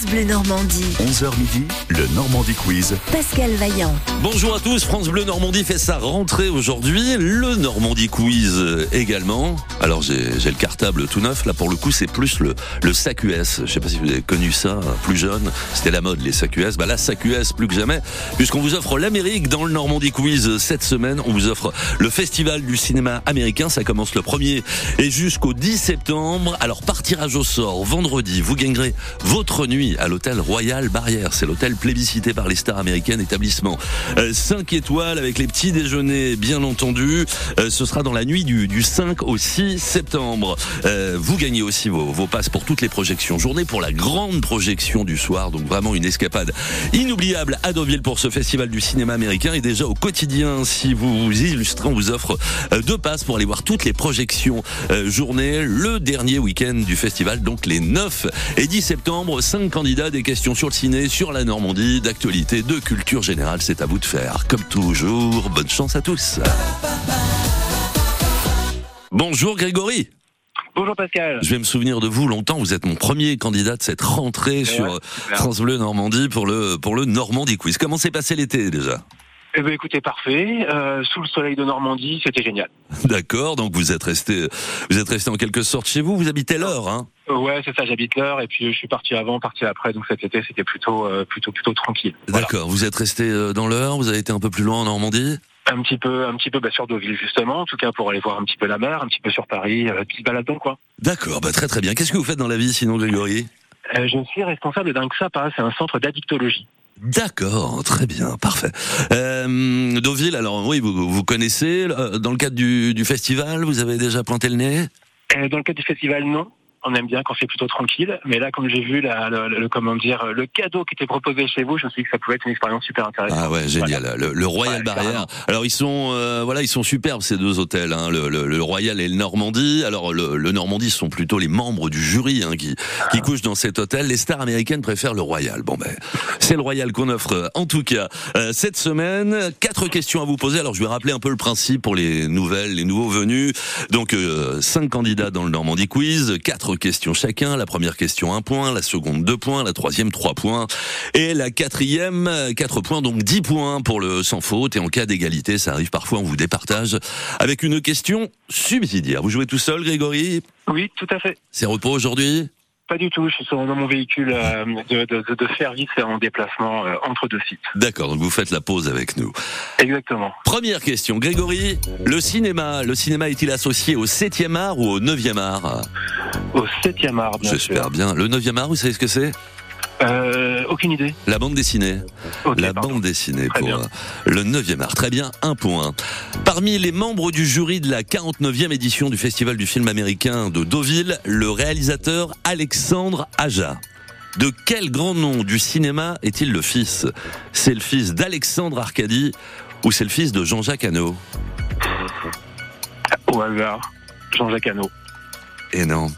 France Bleu Normandie. 11h midi, le Normandie Quiz. Pascal Vaillant. Bonjour à tous, France Bleu Normandie fait sa rentrée aujourd'hui, le Normandie Quiz également. Alors j'ai le cartable tout neuf, là pour le coup c'est plus le, le SAQS, je sais pas si vous avez connu ça, euh, plus jeune, c'était la mode les SAQS, bah là SAQS plus que jamais, puisqu'on vous offre l'Amérique dans le Normandie Quiz cette semaine, on vous offre le Festival du cinéma américain, ça commence le 1er et jusqu'au 10 septembre, alors par tirage au sort, vendredi, vous gagnerez votre nuit à l'hôtel Royal Barrière, c'est l'hôtel plébiscité par les stars américaines, établissement 5 étoiles avec les petits déjeuners bien entendu. Euh, ce sera dans la nuit du, du 5 au 6 septembre. Euh, vous gagnez aussi vos, passes pour toutes les projections. Journée pour la grande projection du soir, donc vraiment une escapade inoubliable à Deauville pour ce festival du cinéma américain. Et déjà au quotidien, si vous vous illustrez, on vous offre euh, deux passes pour aller voir toutes les projections euh, journée, le dernier week-end du festival, donc les 9 et 10 septembre. Cinq candidats, des questions sur le ciné, sur la Normandie, d'actualité, de culture générale. C'est à vous de faire. Comme toujours, bonne chance à tous. Bonjour Grégory. Bonjour Pascal. Je vais me souvenir de vous longtemps. Vous êtes mon premier candidat de cette rentrée sur. France Bleu Normandie pour le pour le Normandie Quiz. Comment s'est passé l'été déjà? Eh ben écoutez, parfait. Euh, sous le soleil de Normandie, c'était génial. D'accord. Donc vous êtes resté vous êtes resté en quelque sorte chez vous. Vous habitez l'heure, hein? Ouais, c'est ça, j'habite l'heure et puis euh, je suis parti avant, parti après, donc cet été c'était plutôt euh, plutôt plutôt tranquille. Voilà. D'accord. Vous êtes resté euh, dans l'heure. Vous avez été un peu plus loin en Normandie? Un petit peu un petit peu bah, sur Deauville justement, en tout cas pour aller voir un petit peu la mer, un petit peu sur Paris, euh, se balade dans le coin. D'accord. Bah très très bien. Qu'est-ce que vous faites dans la vie sinon, Grégory? Euh, je suis responsable d'un XAPA, c'est un centre d'addictologie. D'accord, très bien, parfait. Euh, Deauville, alors oui, vous, vous connaissez, euh, dans le cadre du, du festival, vous avez déjà planté le nez? Euh, dans le cadre du festival, non. On aime bien quand c'est plutôt tranquille, mais là, comme j'ai vu la, le, le- comment dire, le cadeau qui était proposé chez vous, je me suis dit que ça pouvait être une expérience super intéressante. Ah ouais, génial. Le, le Royal Barrière. Alors ils sont, euh, voilà, ils sont superbes ces deux hôtels, hein, le, le- le Royal et le Normandie. Alors le, le Normandie ce sont plutôt les membres du jury hein, qui, qui couchent dans cet hôtel. Les stars américaines préfèrent le Royal. Bon ben, c'est le Royal qu'on offre. euh, En tout cas, euh, cette semaine, quatre questions à vous poser. Alors je vais rappeler un peu le principe pour les nouvelles, les nouveaux venus. Donc euh, cinq candidats dans le Normandie Quiz, quatre questions chacun. La première question un point, la seconde deux points, la troisième trois points et la quatrième quatre points, donc dix points pour le sans faute. Et en cas d'égalité, ça arrive parfois, on vous départage avec une question subsidiaire. Vous jouez tout seul, Grégory? Oui, tout à fait. C'est repos aujourd'hui? Pas du tout. Je suis dans mon véhicule euh, de, de, de- service et en déplacement euh, entre deux sites. D'accord, donc vous faites la pause avec nous. Exactement. Première question, Grégory, le cinéma, le cinéma est-il associé au 7e art ou au 9e art? Au 7e art, bien J'espère sûr. bien. Le 9e art, vous savez ce que c'est? Euh, aucune idée. La bande dessinée. La pardon. bande dessinée Très pour bien. euh, le 9e art. Très bien, un point. Parmi les membres du jury de la 49e édition du Festival du film américain de Deauville, le réalisateur Alexandre Aja. De quel grand nom du cinéma est-il le fils? C'est le fils d'Alexandre Arcadi ou c'est le fils de Jean-Jacques Hano? Au hasard. Jean-Jacques Hano. Et non,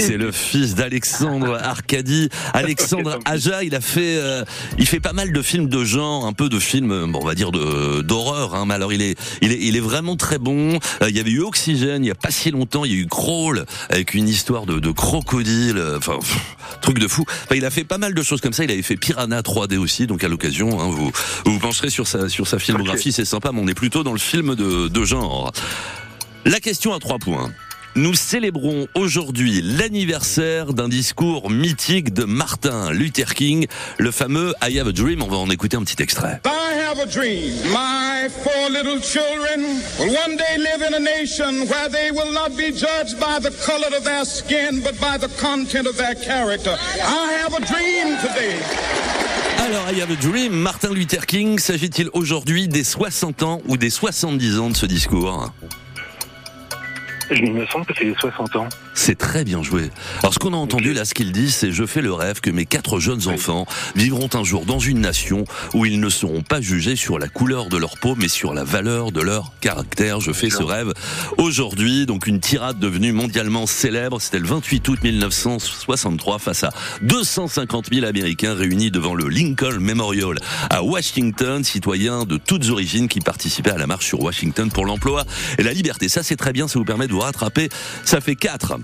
c'est le fils d'Alexandre Arcadi. Alexandre Aja, il a fait, euh, il fait pas mal de films de genre, un peu de films, euh, bon, on va dire de d'horreur. Hein, mais alors il est, il est, il est vraiment très bon. Euh, il y avait eu Oxygène, il y a pas si longtemps, il y a eu Crawl avec une histoire de, de crocodile. euh, Enfin, pff, truc de fou. Enfin, il a fait pas mal de choses comme ça. Il avait fait Piranha 3D aussi, donc à l'occasion, hein, vous, vous vous pencherez sur sa, sur sa filmographie, c'est sympa. Mais on est plutôt dans le film de, de genre. La question à trois points. Nous célébrons aujourd'hui l'anniversaire d'un discours mythique de Martin Luther King, le fameux I Have a Dream. On va en écouter un petit extrait. I have a dream. My four little children will one day live in a nation where they will not be judged by the color of their skin, but by the content of their character. I have a dream today. Alors, I Have a Dream, Martin Luther King, s'agit-il aujourd'hui des 60 ans ou des 70 ans de ce discours? Il me semble que c'est les 60 ans. C'est très bien joué. Alors ce qu'on a entendu là, ce qu'il dit, c'est je fais le rêve que mes quatre jeunes enfants vivront un jour dans une nation où ils ne seront pas jugés sur la couleur de leur peau, mais sur la valeur de leur caractère. Je fais ce rêve aujourd'hui. Donc une tirade devenue mondialement célèbre. C'était le 28 août 1963 face à 250 000 Américains réunis devant le Lincoln Memorial à Washington, citoyens de toutes origines qui participaient à la marche sur Washington pour l'emploi et la liberté. Ça c'est très bien, ça vous permet de vous rattraper. Ça fait 4.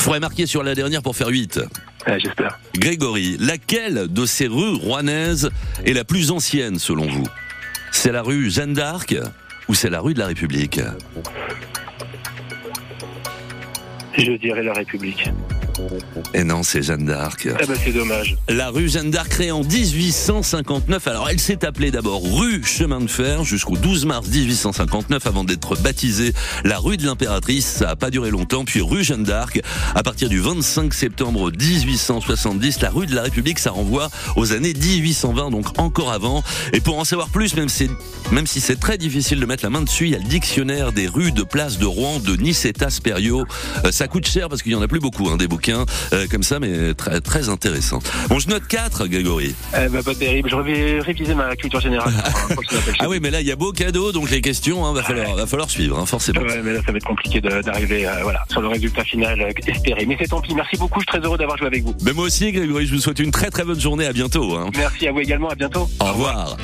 Faudrait marquer sur la dernière pour faire 8. Ouais, J'espère. Grégory, laquelle de ces rues rouennaises est la plus ancienne selon vous? C'est la rue Jeanne d'Arc ou c'est la rue de la République? Je dirais la République. Et non, c'est Jeanne d'Arc. Ah bah c'est dommage. La rue Jeanne d'Arc créée en 1859. Alors elle s'est appelée d'abord rue Chemin de Fer jusqu'au 12 mars 1859 avant d'être baptisée la rue de l'Impératrice. Ça a pas duré longtemps. Puis rue Jeanne d'Arc. À partir du 25 septembre 1870, la rue de la République, ça renvoie aux années 1820, donc encore avant. Et pour en savoir plus, même, si c'est très difficile de mettre la main dessus, il y a le dictionnaire des rues de place de Rouen de Niceta Sperio. Euh, ça coûte cher parce qu'il y en a plus beaucoup, hein, des bouquins euh, comme ça, mais très, très intéressant. Bon, je note 4, Grégory. Eh bah, pas terrible. Je vais réviser ma culture générale. Ah oui, mais là, il y a beau cadeau, donc les questions, hein, va falloir, va falloir suivre, hein, forcément. Ouais, mais là, ça va être compliqué d'arriver euh, voilà, sur le résultat final euh, espéré. Mais c'est tant pis. Merci beaucoup. Je suis très heureux d'avoir joué avec vous. Mais moi aussi, Grégory, je vous souhaite une très très bonne journée. À bientôt. Hein. Merci à vous également. À bientôt. Au revoir.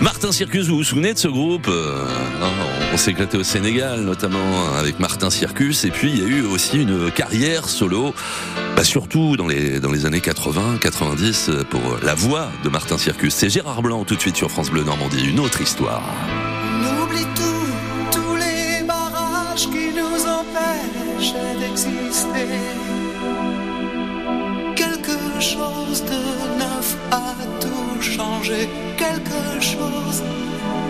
Martin Circus, vous vous souvenez de ce groupe Euh, non, On s'est éclaté au Sénégal, notamment avec Martin Circus. Et puis, il y a eu aussi une carrière solo, bah, surtout dans les, dans les années 80, 90, pour la voix de Martin Circus. C'est Gérard Blanc, tout de suite sur France Bleu Normandie. Une autre histoire. On oublie tout, tous les barrages qui nous empêchent d'exister. Quelque chose de neuf a tout changé, quelque chose,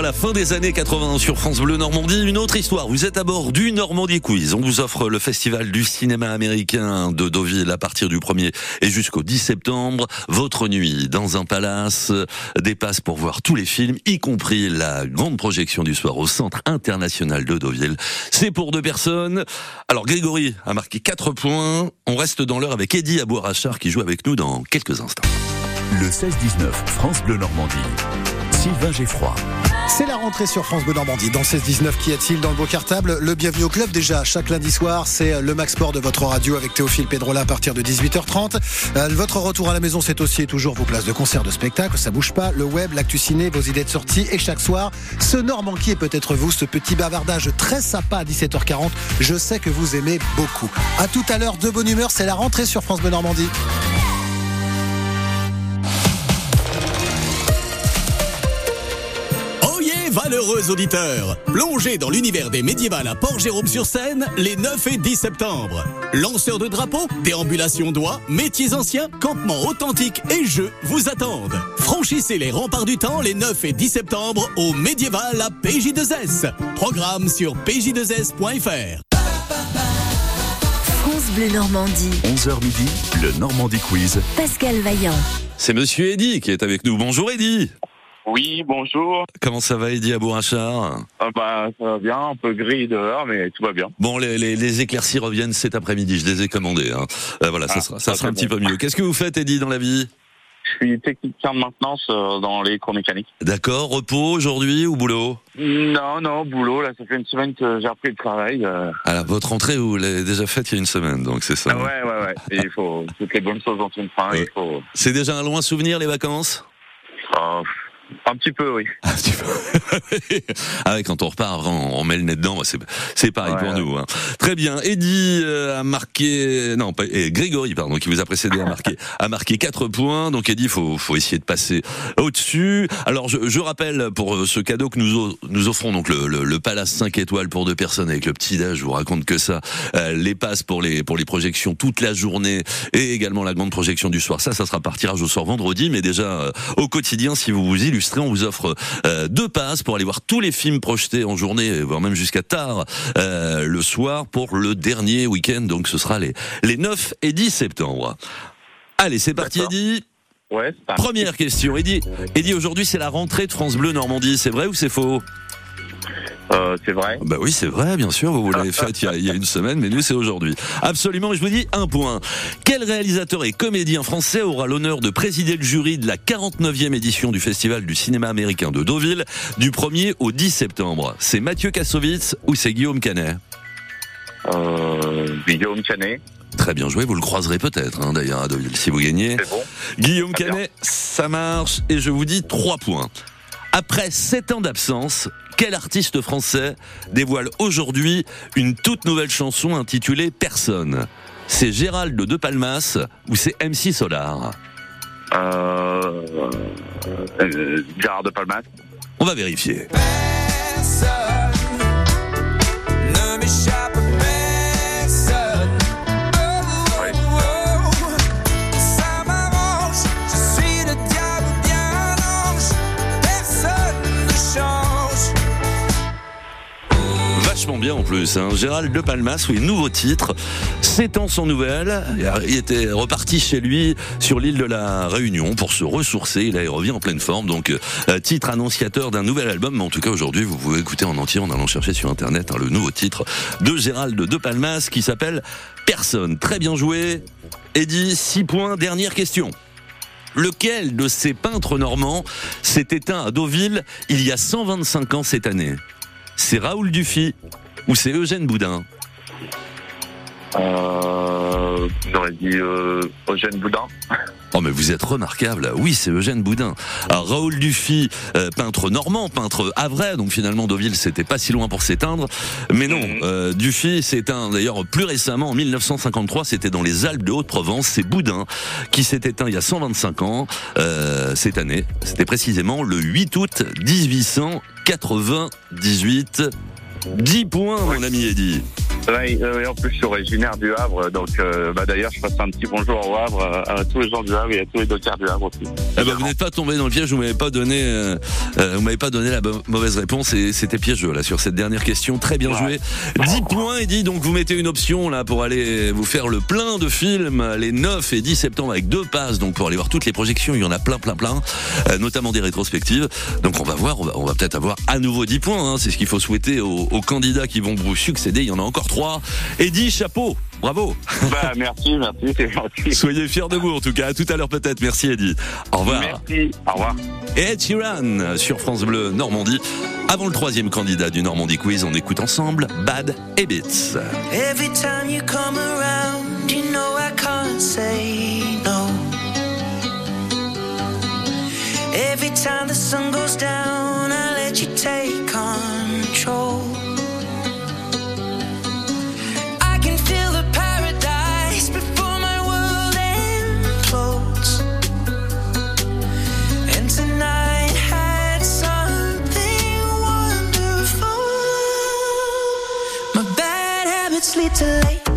La fin des années 80 sur France Bleu Normandie. Une autre histoire. Vous êtes à bord du Normandie Quiz. On vous offre le festival du cinéma américain de Deauville à partir du 1er et jusqu'au 10 septembre. Votre nuit dans un palace, des passes pour voir tous les films, y compris la grande projection du soir au Centre international de Deauville. C'est pour deux personnes. Alors Grégory a marqué 4 points. On reste dans l'heure avec Eddie Abouarachar qui joue avec nous dans quelques instants. Le 16-19 France Bleu Normandie. Sylvain. C'est la rentrée sur France Bleu Normandie. Dans 16-19, qui est-il dans le beau cartable Le bienvenu au club déjà. Chaque lundi soir, c'est le Max Sport de votre radio avec Théophile Pedrola à partir de 18h30. Euh, votre retour à la maison, c'est aussi et toujours vos places de concert, de spectacle. Ça bouge pas. Le web, l'actu ciné, vos idées de sortie. Et chaque soir, ce Normand qui est peut-être vous, ce petit bavardage très sympa à 17h40. Je sais que vous aimez beaucoup. À tout à l'heure, de bonne humeur. C'est la rentrée sur France Bleu Normandie. Valeureux auditeurs Plongez dans l'univers des médiévales à Port-Jérôme-sur-Seine les 9 et 10 septembre. Lanceurs de drapeaux, déambulations d'oie, métiers anciens, campements authentiques et jeux vous attendent. Franchissez les remparts du temps les 9 et 10 septembre au médiéval à PJ2S. Programme sur pj2s.fr. France Bleu Normandie. 11h midi, le Normandie Quiz. Pascal Vaillant. C'est Monsieur Eddy qui est avec nous. Bonjour Eddy. Oui, bonjour. Comment ça va Eddy Abouachar Ah bah, ça va bien, un peu gris dehors, mais tout va bien. Bon, les, les, les éclaircies reviennent cet après-midi. Je les ai commandées. Hein. Euh, voilà, ça Ah, sera, ça ça, sera un petit peu mieux. Qu'est-ce que vous faites, Eddy, dans la vie? Je suis technicien de maintenance euh, dans les cours mécaniques. D'accord, repos aujourd'hui ou boulot? Non, non, boulot, là, ça fait une semaine que j'ai repris le travail. euh. Alors, votre entrée, vous l'avez déjà faite il y a une semaine, donc c'est ça. Ah ouais, ouais, ouais. Et il faut toutes les bonnes choses dans une fin. Ouais. Il faut. C'est déjà un loin souvenir, les vacances? Euh, un petit peu, oui. Un petit peu. ah ouais, quand on repart, on, on met le nez dedans, c'est, pareil Ouais, pour ouais. nous. Hein. Très bien. Eddie euh, a marqué, non, pas, et Grégory, pardon, qui vous a précédé, a marqué, a marqué 4 points. Donc Eddie, faut, faut essayer de passer au-dessus. Alors, je, je rappelle pour euh, ce cadeau que nous, nous offrons, donc le, le, le Palace 5 étoiles pour deux personnes avec le petit déj, je vous raconte que ça, euh, les passes pour les, pour les projections toute la journée et également la grande projection du soir. Ça, ça sera par tirage au sort vendredi, mais déjà euh, au quotidien, si vous vous illustrez, on vous offre euh, deux passes pour aller voir tous les films projetés en journée, voire même jusqu'à tard euh, le soir pour le dernier week-end. Donc ce sera les, les 9 et 10 septembre. Allez, c'est parti. Eddy. Ouais. Première question, Eddy. Eddy, aujourd'hui, c'est la rentrée de France Bleu Normandie. C'est vrai ou c'est faux? Euh, c'est vrai. Bah oui, c'est vrai, bien sûr. Vous, vous l'avez fait il y, a, il y a une semaine, mais nous, c'est aujourd'hui. Absolument. Je vous dis un point. Quel réalisateur et comédien français aura l'honneur de présider le jury de la 49e édition du Festival du cinéma américain de Deauville du 1er au 10 septembre? C'est Mathieu Kassovitz ou c'est Guillaume Canet? Euh, Guillaume Canet. Très bien joué, vous le croiserez peut-être hein, d'ailleurs à Deauville si vous gagnez. C'est bon. Guillaume. Canet, ça marche et je vous dis trois points. Après sept ans d'absence, quel artiste français dévoile aujourd'hui une toute nouvelle chanson intitulée Personne C'est Gérald de Palmas ou c'est MC Solar? Euh, euh, Gérard de Palmas. On va vérifier. Personne ne m'échappe Bien en plus. Hein. Gérald de Palmas, oui, nouveau titre. Sept ans sans nouvelles. Il était reparti chez lui sur l'île de la Réunion pour se ressourcer. Il est revient en pleine forme. Donc, euh, titre annonciateur d'un nouvel album. Mais en tout cas, aujourd'hui, vous pouvez écouter en entier en allant chercher sur Internet hein, le nouveau titre de Gérald de Palmas qui s'appelle Personne. Très bien joué. Eddie, 6 points. Dernière question. Lequel de ces peintres normands s'est éteint à Deauville il y a 125 ans cette année? C'est Raoul Dufy ou c'est Eugène Boudin Euh, on aurait dit euh, Eugène Boudin. Oh mais vous êtes remarquable. Oui, c'est Eugène Boudin. Alors, Raoul Dufy, euh, peintre normand, peintre havrais, donc finalement Deauville c'était pas si loin pour s'éteindre. Mais non, Mhm. euh, Dufy s'est éteint d'ailleurs plus récemment en 1953, c'était dans les Alpes de Haute-Provence, c'est Boudin qui s'est éteint il y a 125 ans euh, cette année. C'était précisément le 8 août 1898. 10 points mon ami Eddy. Euh, et en plus, je suis originaire du Havre, donc euh, bah, d'ailleurs, je passe un petit bonjour au Havre euh, à tous les gens du Havre et à tous les dockers du Havre aussi. Eh ben, vous n'êtes pas tombé dans le piège, vous m'avez pas donné, euh, vous m'avez pas donné la mauvaise réponse et c'était piégeux là sur cette dernière question. Très bien joué. 10 points dit donc vous mettez une option là pour aller vous faire le plein de films les 9 et 10 septembre avec deux passes donc pour aller voir toutes les projections. Il y en a plein, plein, plein, notamment des rétrospectives. Donc on va voir, on va, on va peut-être avoir à nouveau 10 points. hein. C'est ce qu'il faut souhaiter aux, aux candidats qui vont vous succéder. Il y en a encore trois. Eddie, chapeau, bravo. Bah, merci, merci, c'est gentil. Soyez fiers de vous en tout cas. À tout à l'heure peut-être. Merci Eddie. Au revoir. Merci, au revoir. Et Ed Sheeran sur France Bleu Normandie. Avant le troisième candidat du Normandie Quiz, on écoute ensemble Bad Habits. Every time you come around, you know I can't say no. Every time the sun goes down, I let you take control. too late.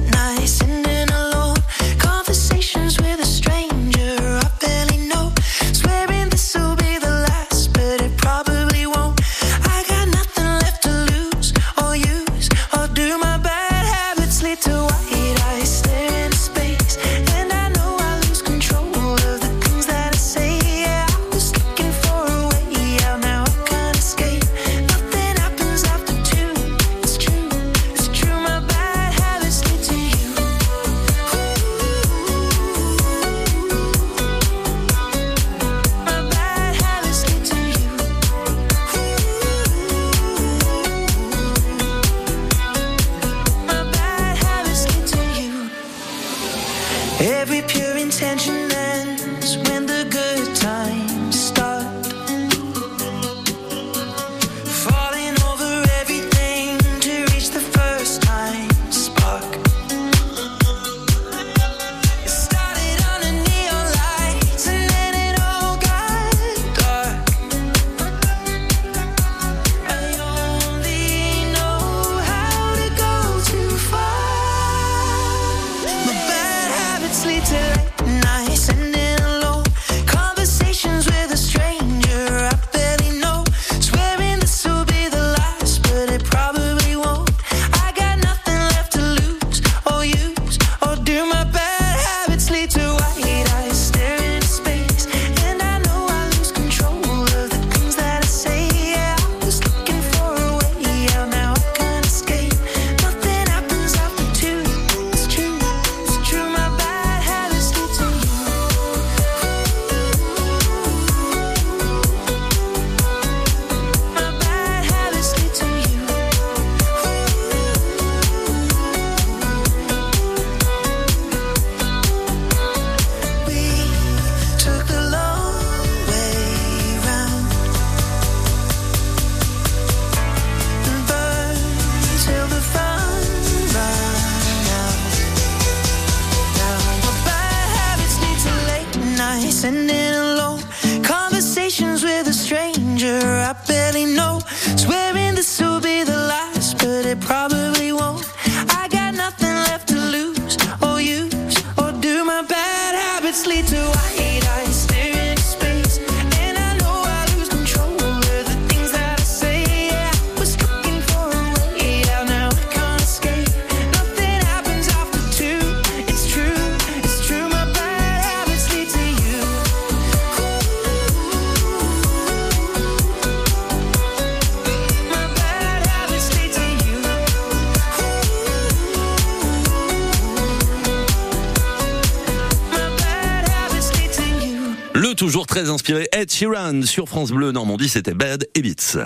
Ed Sheeran sur France Bleu Normandie, c'était Bad Habits.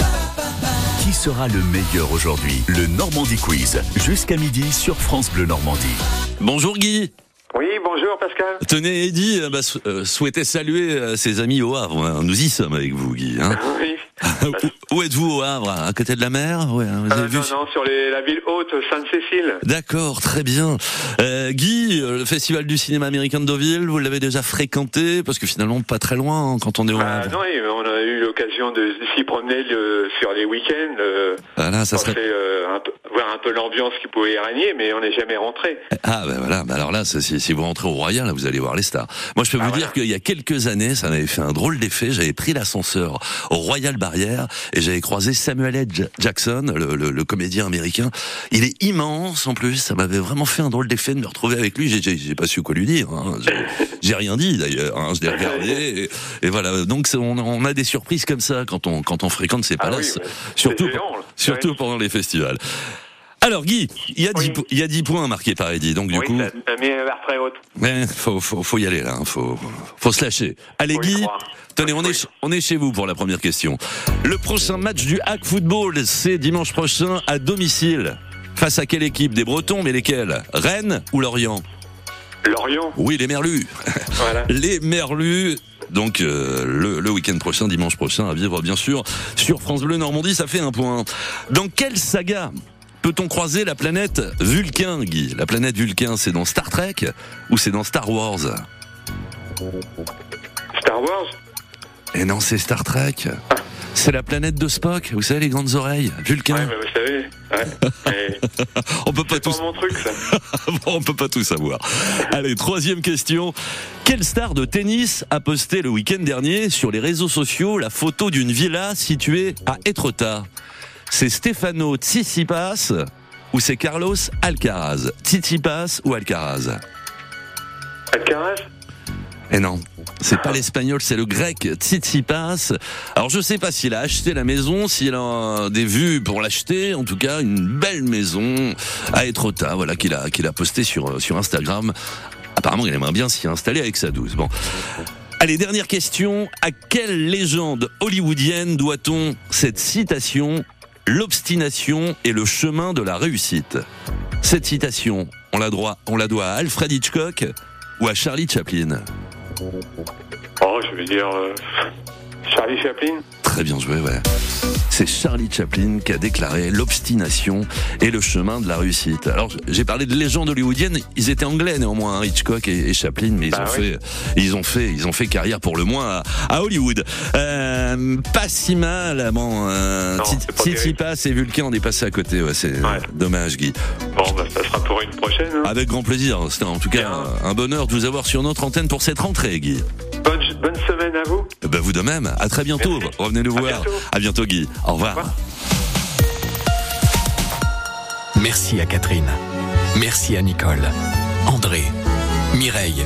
Qui sera le meilleur aujourd'hui? Le Normandie Quiz, jusqu'à midi sur France Bleu Normandie. Bonjour Guy. Oui, bonjour Pascal. Tenez, Eddie euh, bah, sou- euh, souhaitait saluer euh, ses amis au Havre. hein. Nous y sommes avec vous, Guy. hein. Oui. Où êtes-vous au Havre À côté de la mer ouais, hein, vous avez Euh, vu non, non, sur les- la ville haute, Sainte-Cécile. D'accord, très bien. Euh, Guy, euh, le Festival du cinéma américain de Deauville, vous l'avez déjà fréquenté Parce que finalement, pas très loin hein, quand on est au Ah, Havre. non, et on a eu l'occasion de s'y promener le- sur les week-ends, euh, Voilà, ça serait... euh, un peu- voir un peu l'ambiance qui pouvait y régner, mais on n'est jamais rentré. Ah ben voilà, bah alors là, si, si vous rentrez au Royal, là, vous allez voir les stars. Moi, je peux Ah, vous voilà. dire qu'il y a quelques années, ça m'avait fait un drôle d'effet. J'avais pris l'ascenseur au Royal Barrière et j'avais croisé Samuel L. Jackson, le, le- le comédien américain. Il est immense en plus. Ça m'avait vraiment fait un drôle d'effet de me retrouver avec lui. J'ai- pas su quoi lui dire. hein. J'ai- rien dit d'ailleurs. hein. Je l'ai regardé et, et voilà. Donc on, on a des surprises comme ça quand on quand on fréquente ces Ah oui, palaces, surtout géant, surtout pendant les festivals. Alors Guy, il y a 10 Oui. po- il y a 10 points marqués par Eddie. Donc du oui, coup, la barre très haute. mais faut, faut, faut y aller là, hein, faut, faut se lâcher. Allez Guy, tenez, on est, ch- on est chez vous pour la première question. Le prochain match du Hack Football, c'est dimanche prochain à domicile. Face à quelle équipe? Des Bretons, mais lesquels? Rennes ou Lorient? Lorient, Oui, les Merlus. voilà. Les Merlus. Donc euh, le, le week-end prochain, dimanche prochain, à vivre bien sûr sur France Bleu Normandie, ça fait un point. Dans quelle saga peut-on croiser la planète Vulcain, Guy? La planète Vulcain, c'est dans Star Trek ou c'est dans Star Wars? Star Wars? Et non, c'est Star Trek. C'est la planète de Spock, vous savez les grandes oreilles, Vulcain. Ouais, mais vous savez. Ouais. On peut pas tout, pas mon truc, ça. on peut pas tout savoir. Allez, troisième question. Quelle star de tennis a posté le week-end dernier sur les réseaux sociaux la photo d'une villa située à Etretat C'est Stefano Tsitsipas ou c'est Carlos Alcaraz? Tsitsipas ou Alcaraz? Alcaraz? Eh non, c'est pas l'espagnol, c'est le grec Tsitsipas. Alors je sais pas s'il a acheté la maison, s'il a des vues pour l'acheter, en tout cas une belle maison à Etretat, voilà qu'il a qu'il a posté sur sur Instagram. Apparemment, il aimerait bien s'y installer avec sa douce. Bon. Allez, dernière question. À quelle légende hollywoodienne doit-on cette citation L'obstination est le chemin de la réussite. Cette citation, on la doit, à Alfred Hitchcock ou à Charlie Chaplin Oh, je vais dire. euh, Charlie Chaplin? Très bien joué, ouais. C'est Charlie Chaplin qui a déclaré l'obstination est le chemin de la réussite. Alors j'ai parlé de légende hollywoodienne, ils étaient anglais néanmoins, hein, Hitchcock et, et Chaplin, mais ils Bah ont oui. fait, ils ont fait, ils ont fait carrière pour le moins à, à Hollywood. Euh, pas si mal, bon. Euh, Titi- c'est pas Tsitsipas et Vulcain, on est passé à côté, ouais, c'est Ouais. dommage, Guy. Bon, bah, ça sera pour une prochaine. hein. Avec grand plaisir. C'était en tout cas Bien. un bonheur de vous avoir sur notre antenne pour cette rentrée, Guy. Bonne, bonne semaine à vous. Ben vous de même. À très bientôt. Merci. Revenez nous À voir. bientôt. À bientôt, Guy. Au revoir. Au revoir. Merci à Catherine. Merci à Nicole, André, Mireille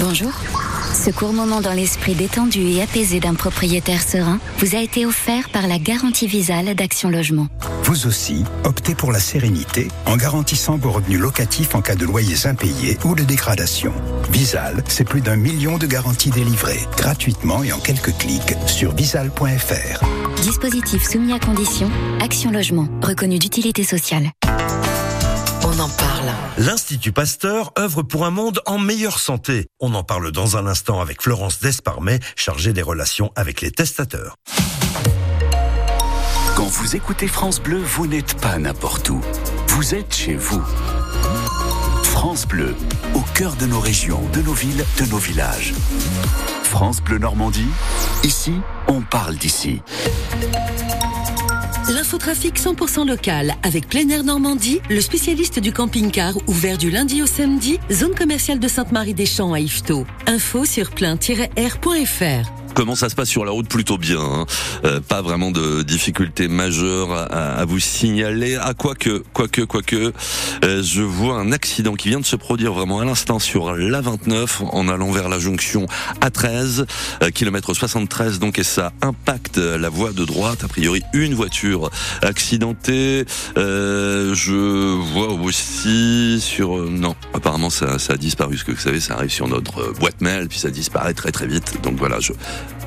Bonjour. Ce court moment dans l'esprit détendu et apaisé d'un propriétaire serein vous a été offert par la garantie visale d'Action Logement. Vous aussi, optez pour la sérénité en garantissant vos revenus locatifs en cas de loyers impayés ou de dégradation. Visal, c'est plus d'un million de garanties délivrées, gratuitement et en quelques clics sur visal.fr. Dispositif soumis à condition, Action Logement, reconnu d'utilité sociale. On en parle. L'Institut Pasteur œuvre pour un monde en meilleure santé. On en parle dans un instant avec Florence Desparmet, chargée des relations avec les testateurs. Quand vous écoutez France Bleu, vous n'êtes pas n'importe où. Vous êtes chez vous. France Bleu, au cœur de nos régions, de nos villes, de nos villages. France Bleu Normandie, ici, on parle d'ici. L'infotrafic 100% local avec Plein Air Normandie, le spécialiste du camping-car ouvert du lundi au samedi, zone commerciale de Sainte-Marie-des-Champs à Yvetot. Info sur plein-air.fr. Comment ça se passe sur la route Plutôt bien. hein. Euh, pas vraiment de difficultés majeures à, à vous signaler. Ah, quoique, quoique, quoique, euh, je vois un accident qui vient de se produire vraiment à l'instant sur la 29 en allant vers la jonction A13, euh, kilomètre 73 donc et ça impacte la voie de droite. A priori, une voiture accidentée. Euh, je vois aussi sur euh, non, apparemment ça, ça a disparu. Ce que vous savez, ça arrive sur notre boîte mail puis ça disparaît très très vite. Donc voilà, je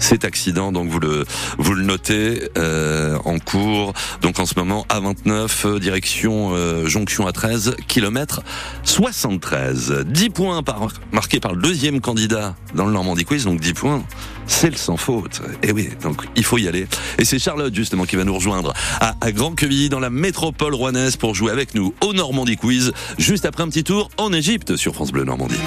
cet accident. Donc vous le vous le notez euh, en cours. Donc en ce moment à 29 euh, direction euh, jonction à 13 km 73. 10 points marqués par le deuxième candidat dans le Normandie Quiz. Donc 10 points, c'est le sans faute. Et oui, donc il faut y aller. Et c'est Charlotte justement qui va nous rejoindre à, à Grand Quevilly dans la métropole rouennaise pour jouer avec nous au Normandie Quiz. Juste après un petit tour en Égypte sur France Bleu Normandie.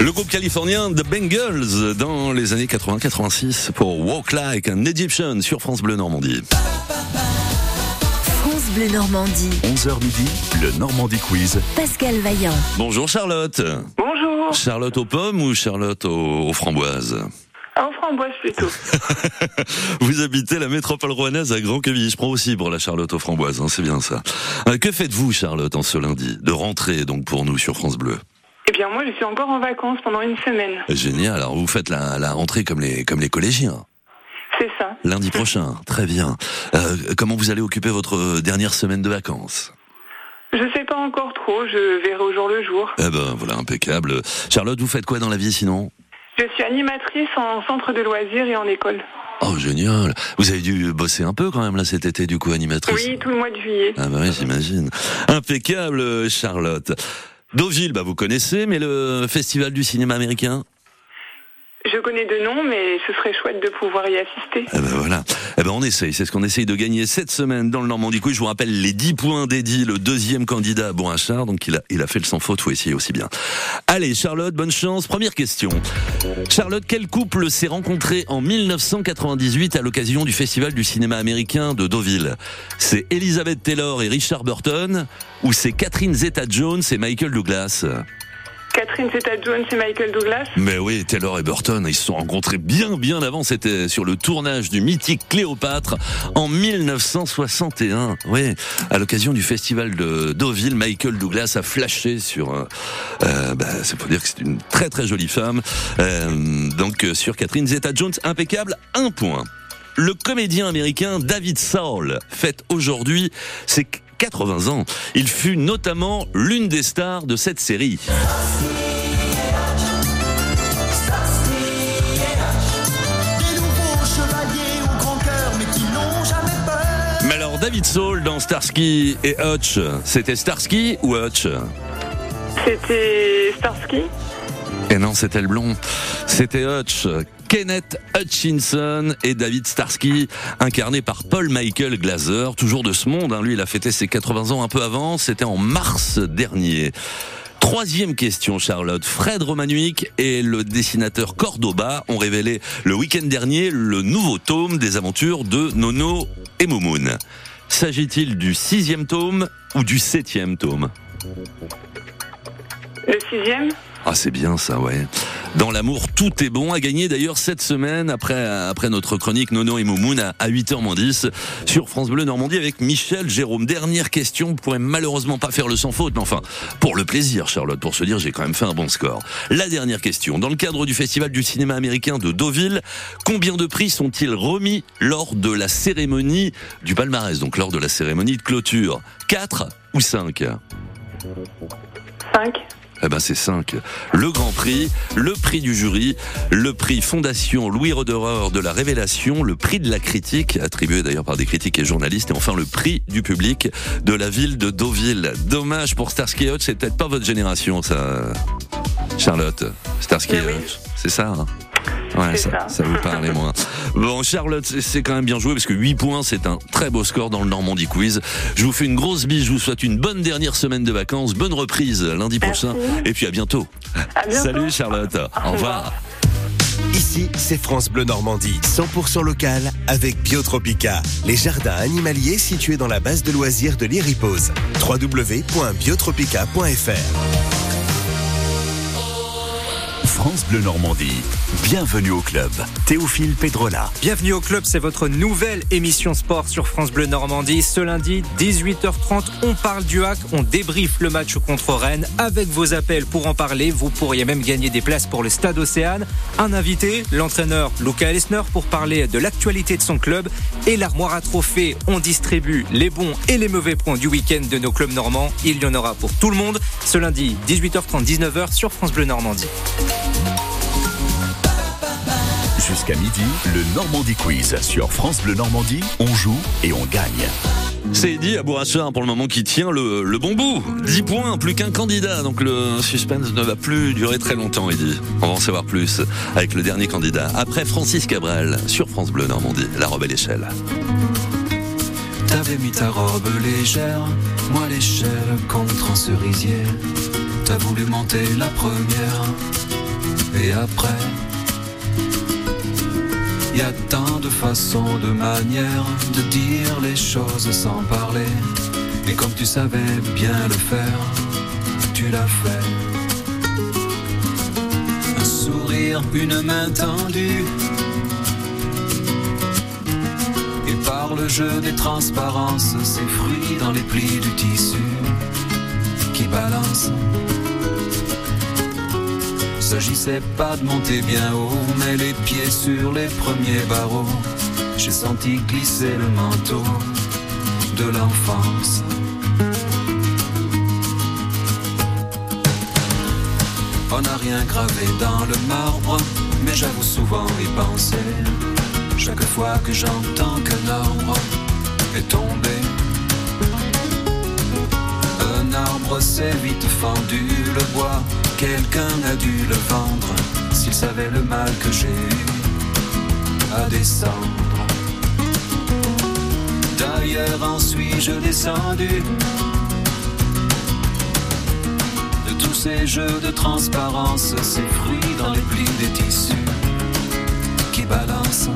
Le groupe californien The Bengals dans les années 80-86 pour Walk Like an Egyptian sur France Bleu Normandie. France Bleu Normandie. 11h midi, le Normandie Quiz. Pascal Vaillant. Bonjour Charlotte. Bonjour. Charlotte aux pommes ou Charlotte aux, aux framboises? En framboise plutôt. Vous habitez la métropole rouennaise à Grand Quevilly. Je prends aussi pour la Charlotte aux framboises, hein, c'est bien ça. Euh, que faites-vous Charlotte en ce lundi De rentrée donc pour nous sur France Bleu? Eh bien, moi, je suis encore en vacances pendant une semaine. Génial, alors vous faites la, la rentrée comme les, comme les collégiens. C'est ça. Lundi prochain, très bien. Euh, comment vous allez occuper votre dernière semaine de vacances? Je sais pas encore trop, je verrai au jour le jour. Eh ben voilà, impeccable. Charlotte, vous faites quoi dans la vie sinon? Je suis animatrice en centre de loisirs et en école. Oh génial. Vous avez dû bosser un peu quand même là cet été du coup animatrice. Oui, tout le mois de juillet. Ah bah oui, j'imagine. Impeccable Charlotte. Deauville, bah vous connaissez, mais le festival du cinéma américain? Je connais de noms, mais ce serait chouette de pouvoir y assister. Eh ben voilà. Eh ben on essaye. C'est ce qu'on essaye de gagner cette semaine dans le Normandie Quiz. Je vous rappelle les 10 points d'Eddie, le deuxième candidat à. Donc il a, il a fait le sans faute. Faut essayer aussi bien. Allez, Charlotte, bonne chance. Première question. Charlotte, quel couple s'est rencontré en 1998 à l'occasion du Festival du cinéma américain de Deauville? C'est Elizabeth Taylor et Richard Burton ou c'est Catherine Zeta-Jones et Michael Douglas? Catherine Zeta-Jones et Michael Douglas. Mais oui, Taylor et Burton, ils se sont rencontrés bien, bien avant. C'était sur le tournage du mythique Cléopâtre en 1961. Oui, à l'occasion du festival de Deauville, Michael Douglas a flashé sur. Euh, euh bah, ça faut dire que c'est une très très jolie femme. Euh, donc euh, sur Catherine Zeta-Jones, impeccable, un point. Le comédien américain David Saul fête aujourd'hui ses 80 ans. Il fut notamment l'une des stars de cette série. Mais alors David Saul dans Starsky et Hutch, c'était Starsky ou Hutch? C'était Starsky Et non, c'était le blond. C'était Hutch. Kenneth Hutchinson et David Starsky, incarné par Paul Michael Glaser, toujours de ce monde. Hein. Lui, il a fêté ses 80 ans un peu avant. C'était en mars dernier. Troisième question, Charlotte. Fred Romanuik et le dessinateur Cordoba ont révélé le week-end dernier le nouveau tome des aventures de Nono et Moumoun. S'agit-il du sixième tome ou du septième tome? Le sixième ah, c'est bien ça, ouais. Dans l'amour, tout est bon. À gagner d'ailleurs cette semaine, après, après notre chronique Nono et Moumoun à, 8h10 sur France Bleu Normandie avec Michel Jérôme. Dernière question, vous pourrez malheureusement pas faire le sans faute, mais enfin, pour le plaisir, Charlotte, pour se dire j'ai quand même fait un bon score. La dernière question. Dans le cadre du Festival du cinéma américain de Deauville, combien de prix sont-ils remis lors de la cérémonie du palmarès, donc lors de la cérémonie de clôture 4 ou 5 5 eh ben c'est 5. Le Grand Prix, le prix du jury, le prix Fondation Louis Roderer de la Révélation, le prix de la critique, attribué d'ailleurs par des critiques et journalistes, et enfin le prix du public de la ville de Deauville. Dommage pour Starsky Hutch, c'est peut-être pas votre génération ça, Charlotte. Starsky Hutch, c'est ça hein? Ouais, ça, ça. vous parle moins. Bon, Charlotte, c'est quand même bien joué parce que 8 points, c'est un très beau score dans le Normandie Quiz. Je vous fais une grosse bise, je vous souhaite une bonne dernière semaine de vacances, bonne reprise lundi prochain, et puis à bientôt. Salut Charlotte, au revoir. Ici, c'est France Bleu Normandie, 100% local avec Biotropica, les jardins animaliers situés dans la base de loisirs de l'Iripose. www.biotropica.fr France Bleu Normandie. Bienvenue au club. Théophile Pedrola. Bienvenue au club, c'est votre nouvelle émission sport sur France Bleu Normandie. Ce lundi, 18h30, on parle du hack, on débriefe le match contre Rennes. Avec vos appels pour en parler, vous pourriez même gagner des places pour le Stade Océane. Un invité, l'entraîneur Luca Lesner, pour parler de l'actualité de son club. Et l'armoire à trophées, on distribue les bons et les mauvais points du week-end de nos clubs normands. Il y en aura pour tout le monde. Ce lundi, 18h30, 19h sur France Bleu Normandie. Jusqu'à midi, le Normandie Quiz sur France Bleu Normandie. On joue et on gagne. C'est dit à Bourrachard pour le moment qui tient le, bon bout. 10 points, plus qu'un candidat. Donc le suspense ne va plus durer très longtemps, Eddy. On va en savoir plus avec le dernier candidat. Après Francis Cabrel sur France Bleu Normandie, la robe à l'échelle. T'avais mis ta robe légère, moi l'échelle contre un cerisier. T'as voulu monter la première, et après y a tant de façons, de manières de dire les choses sans parler. Et comme tu savais bien le faire, tu l'as fait. Un sourire, une main tendue. Et par le jeu des transparences, ces fruits dans les plis du tissu qui balancent s'agissait pas de monter bien haut, mais les pieds sur les premiers barreaux. J'ai senti glisser le manteau de l'enfance. On n'a rien gravé dans le marbre, mais j'avoue souvent y penser. Chaque fois que j'entends qu'un arbre est tombé, un arbre s'est vite fendu, le bois quelqu'un a dû le vendre s'il savait le mal que j'ai eu à descendre. D'ailleurs en suis-je descendu de tous ces jeux de transparence, ces fruits dans les plis des tissus qui balancent.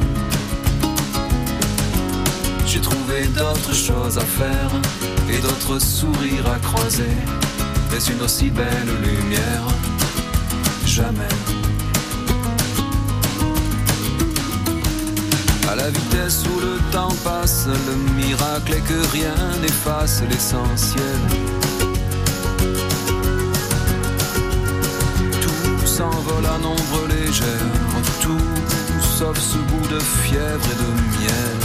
J'ai trouvé d'autres choses à faire et d'autres sourires à croiser, mais une aussi belle lumière, jamais. À la vitesse où le temps passe, le miracle est que rien n'efface l'essentiel. Tout s'envole à nombre légère, tout sauf ce goût de fièvre et de miel.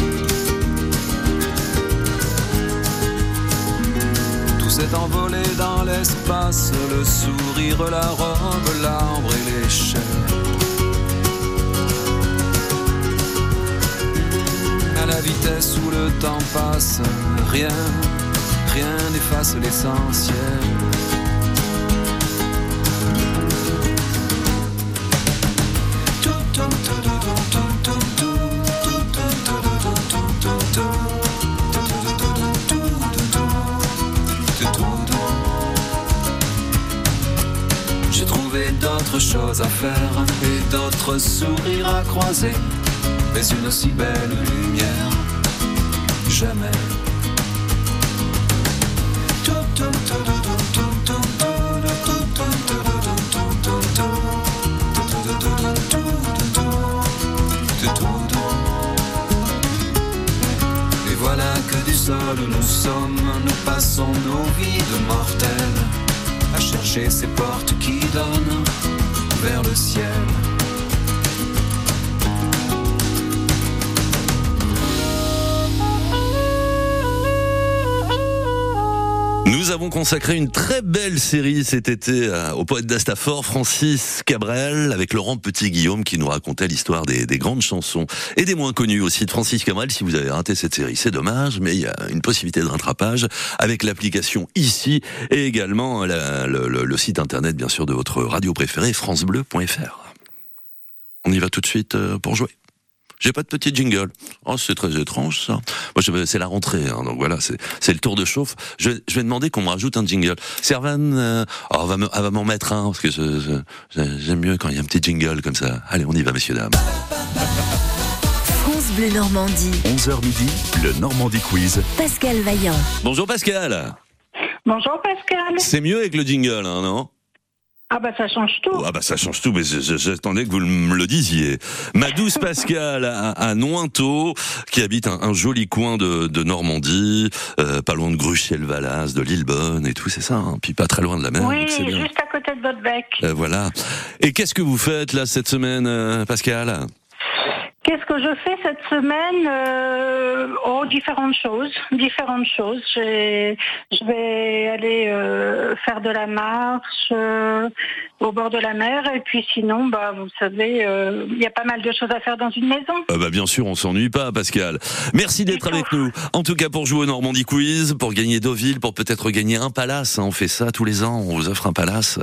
S'est envolé dans l'espace, le sourire, la robe, l'arbre et l'échelle. À la vitesse où le temps passe, rien, rien n'efface l'essentiel. Choses à faire et d'autres sourires à croiser, mais une aussi belle lumière, jamais. Et voilà que du sol nous sommes, nous passons nos vies de mortels à chercher ces portes qui donnent vers le ciel. Nous avons consacré une très belle série cet été à- au poète d'Astafor, Francis Cabrel, avec Laurent Petit-Guillaume qui nous racontait l'histoire des, des grandes chansons et des moins connues aussi de Francis Cabrel. Si vous avez raté cette série, c'est dommage, mais il y a une possibilité de rattrapage avec l'application ici et également le- le site internet, bien sûr, de votre radio préférée, francebleu.fr. On y va tout de suite euh, pour jouer. J'ai pas de petit jingle. Oh, c'est très étrange ça. Moi, je- c'est la rentrée, hein, donc voilà, c'est c'est le tour de chauffe. Je, je vais demander qu'on me rajoute un jingle. Servan, euh, oh, elle va me- elle va m'en mettre un parce que je- je- j'aime mieux quand il y a un petit jingle comme ça. Allez, on y va, messieurs dames. France Bleu Normandie. 11h midi, le Normandie Quiz. Pascal Vaillant. Bonjour Pascal. Bonjour Pascal. C'est mieux avec le jingle, hein, non? Ah bah ça change tout. Ah bah ça change tout, mais j'attendais que vous me le disiez. Ma douce Pascal à, à Nointeau, qui habite un, un joli coin de, de Normandie, euh, pas loin de Gruchiel-Valas, de Lillebonne et tout, c'est ça. hein. Puis pas très loin de la mer, oui, donc c'est bien. juste à côté de votre bec. Euh, voilà. Et qu'est-ce que vous faites là cette semaine, euh, Pascal? Qu'est-ce que je fais cette semaine euh, Oh, différentes choses, différentes choses. J'ai- Je vais aller euh, faire de la marche euh, au bord de la mer, et puis sinon, bah, vous savez, euh, il y a pas mal de choses à faire dans une maison. Euh, bah, Bien sûr, on s'ennuie pas, Pascal. Merci d'être avec nous. En tout cas, pour jouer au Normandie Quiz, pour gagner Deauville, pour peut-être gagner un palace. hein. on fait ça tous les ans, on vous offre un palace.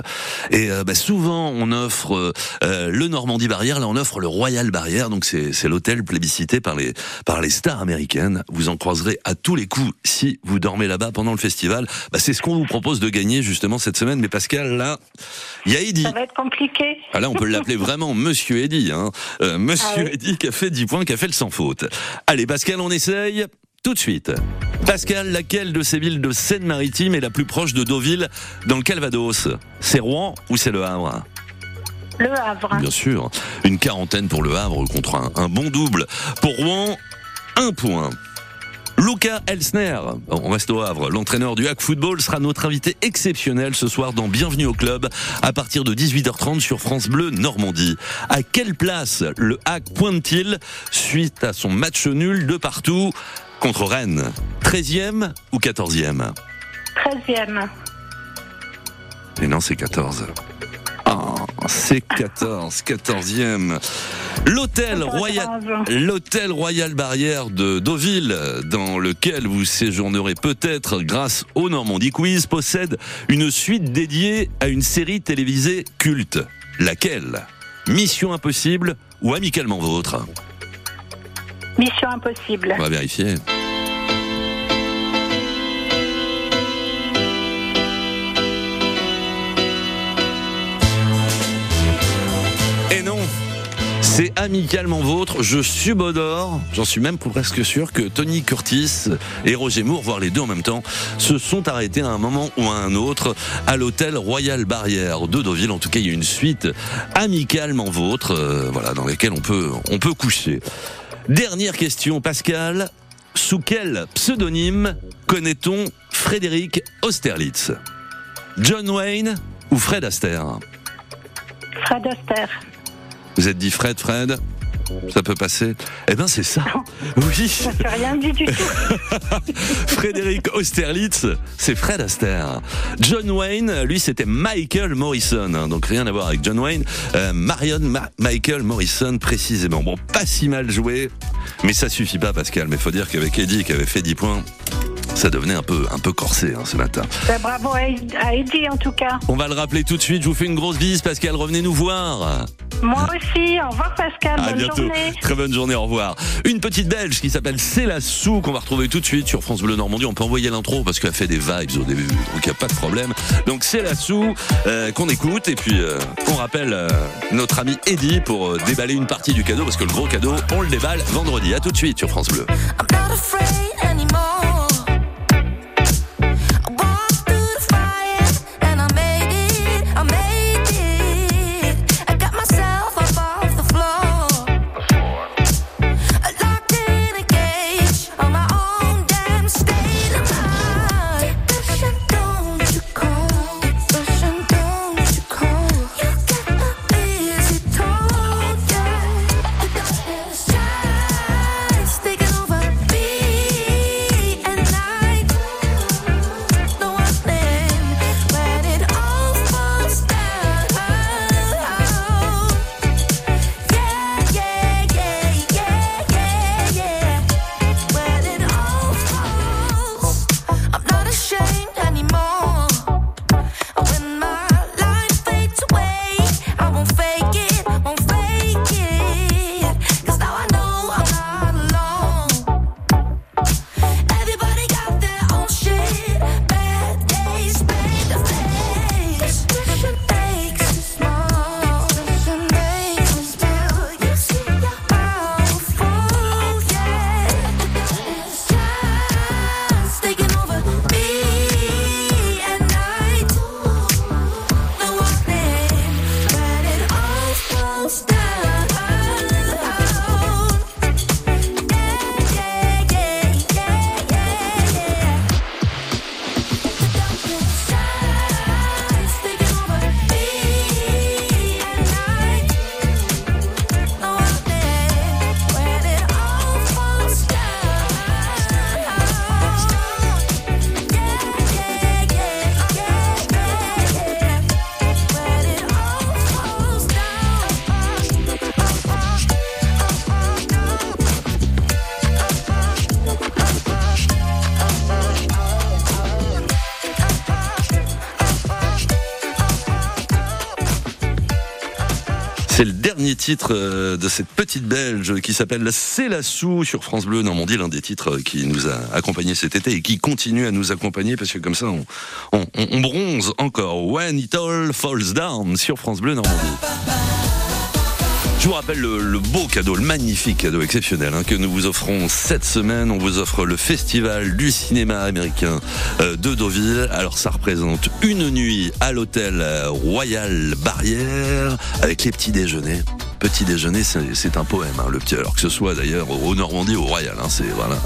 Et euh, bah, souvent, on offre euh, le Normandie Barrière. Là, on offre le Royal Barrière. Donc, c'est c'est l'hôtel plébiscité par les par les stars américaines. Vous en croiserez à tous les coups si vous dormez là-bas pendant le festival. Bah, c'est ce qu'on vous propose de gagner justement cette semaine. Mais Pascal, là, il y a Eddy. Ça va être compliqué. Ah là, on peut l'appeler vraiment Monsieur Eddy. Hein. Euh, Monsieur Ah oui. Eddy qui a fait 10 points, qui a fait le sans faute. Allez, Pascal, on essaye tout de suite. Pascal, laquelle de ces villes de Seine-Maritime est la plus proche de Deauville dans le Calvados? C'est Rouen ou c'est Le Havre? Le Havre. Bien sûr. Une quarantaine pour Le Havre contre un, un bon double. Pour Rouen, un point. Luca Elsner, on reste au Havre, l'entraîneur du Hack Football sera notre invité exceptionnel ce soir dans Bienvenue au club à partir de 18h30 sur France Bleu Normandie. À quelle place le Hack pointe-t-il suite à son match nul de partout contre Rennes? 13e ou 14e 13e. Et non, c'est 14. Ah, c'est 14, 14e. L'hôtel Royal Barrière de Deauville, dans lequel vous séjournerez peut-être grâce au Normandie Quiz, possède une suite dédiée à une série télévisée culte. Laquelle? Mission Impossible ou Amicalement Vôtre? Mission impossible. On va vérifier. C'est amicalement vôtre, je subodore, j'en suis même presque sûr que Tony Curtis et Roger Moore, voire les deux en même temps, se sont arrêtés à un moment ou à un autre à l'hôtel Royal Barrière de Deauville. En tout cas, il y a une suite amicalement vôtre, euh, voilà, dans laquelle on peut, on peut coucher. Dernière question, Pascal. Sous quel pseudonyme connaît-on Frédéric Austerlitz? John Wayne ou Fred Astaire? Fred Astaire. Vous êtes dit Fred, Fred ça peut passer Eh ben c'est ça. Oui. N'ai rien dit du tout. Frédéric Austerlitz, c'est Fred Astaire. John Wayne, lui, c'était Michael Morrison. hein, donc rien à voir avec John Wayne. Euh, Marion Ma- Michael Morrison, précisément. Bon, pas si mal joué, mais ça suffit pas, Pascal. Mais faut dire qu'avec Eddie, qui avait fait 10 points, ça devenait un peu, un peu corsé hein, ce matin. Ben, bravo à Ed- à Eddie en tout cas. On va le rappeler tout de suite. Je vous fais une grosse bise, Pascal. Revenez nous voir. Moi aussi. Au revoir Pascal. À Bonne bientôt. journée. Très bonne journée, au revoir. Une petite belge qui s'appelle Célassou qu'on va retrouver tout de suite sur France Bleu Normandie. On peut envoyer l'intro parce qu'elle fait des vibes au début, donc il n'y a pas de problème. Donc Célassou euh, qu'on écoute et puis euh, on rappelle euh, notre ami Eddie pour euh, déballer une partie du cadeau parce que le gros cadeau, on le déballe vendredi. À tout de suite sur France Bleu. I'm not titre euh, de cette petite belge qui s'appelle C'est la sur France Bleu Normandie, l'un des titres euh, qui nous a accompagnés cet été et qui continue à nous accompagner parce que comme ça on, on, on- on bronze encore. When it all falls down sur France Bleu Normandie. Je vous rappelle le, beau cadeau, le magnifique cadeau exceptionnel hein, que nous vous offrons cette semaine. On vous offre le Festival du cinéma américain euh, de Deauville. Alors ça représente une nuit à l'hôtel Royal Barrière avec les petits déjeuners. Petit déjeuner, c'est un poème, hein, le petit. Alors que ce soit d'ailleurs au Normandie, au Royal, hein, c'est voilà,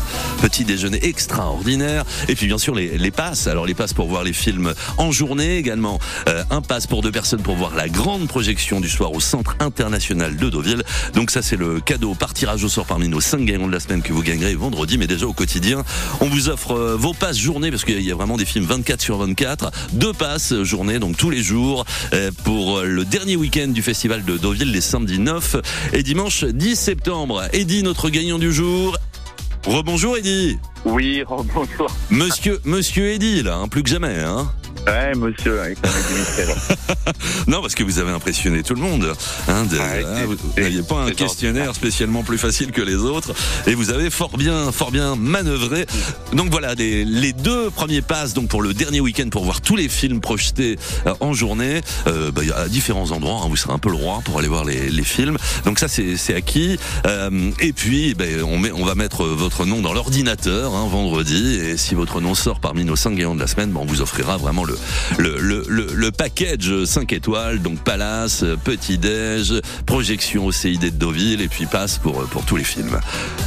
petit déjeuner extraordinaire. Et puis bien sûr les, les passes. Alors les passes pour voir les films en journée également. Euh, un passe pour deux personnes pour voir la grande projection du soir au Centre international de Deauville. Donc ça c'est le cadeau par tirage au sort parmi nos cinq gagnants de la semaine que vous gagnerez vendredi. Mais déjà au quotidien, on vous offre euh, vos passes journée parce qu'il y a vraiment des films 24 sur 24. Deux passes journée, donc tous les jours euh, pour le dernier week-end du festival de Deauville, les samedis samedi 9 et dimanche 10 septembre. Eddy, notre gagnant du jour. Rebonjour Eddy. Oui, bonjour. Monsieur, monsieur Eddy, là, hein, plus que jamais, hein. Ouais, monsieur, avec. Non, parce que vous avez impressionné tout le monde. Hein, de- hein, vous n'aviez pas un questionnaire spécialement plus facile que les autres, et vous avez fort bien, fort bien manœuvré. Donc voilà, les, les deux premiers passes donc pour le dernier week-end pour voir tous les films projetés euh, en journée, euh, bah, à différents endroits. hein, vous serez un peu le roi pour aller voir les, les films. Donc ça, c'est acquis. Euh, et puis, ben, on, met, on va mettre votre nom dans l'ordinateur hein, vendredi, et si votre nom sort parmi nos cinq gagnants de la semaine, ben, on vous offrira vraiment le, le, le, le, le package 5 étoiles, donc Palace, Petit Déj, projection au CID de Deauville et puis passe pour, pour tous les films.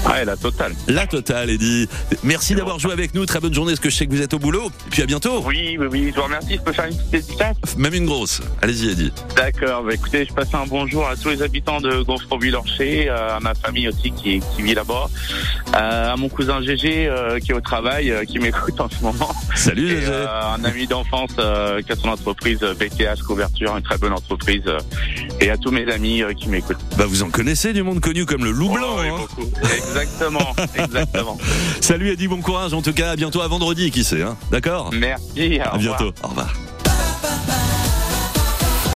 Ouais, la totale. La totale, Eddy. Merci d'avoir joué avec nous. Très bonne journée, parce que je sais que vous êtes au boulot. Et puis à bientôt. Oui, oui, oui, je vous remercie. Je peux faire une petite dédicace Même une grosse. Allez-y, Eddy. D'accord, bah écoutez, je passe un bonjour à tous les habitants de Gonfreville-Orcher, euh, à ma famille aussi qui, qui vit là-bas, euh, à mon cousin Gégé euh, qui est au travail, qui m'écoute en ce moment. Salut Et, Gégé. euh, un ami d'enfance euh, qui a son entreprise euh, BTH Couverture, une très bonne entreprise. euh, et à tous mes amis euh, qui m'écoutent. Bah vous en connaissez du monde connu comme le loup Oh, blanc. oui, hein. beaucoup. Exactement, exactement. Salut Eddy, bon courage. En tout cas, à bientôt à vendredi, qui sait. Hein D'accord? Merci, À bientôt. Au revoir.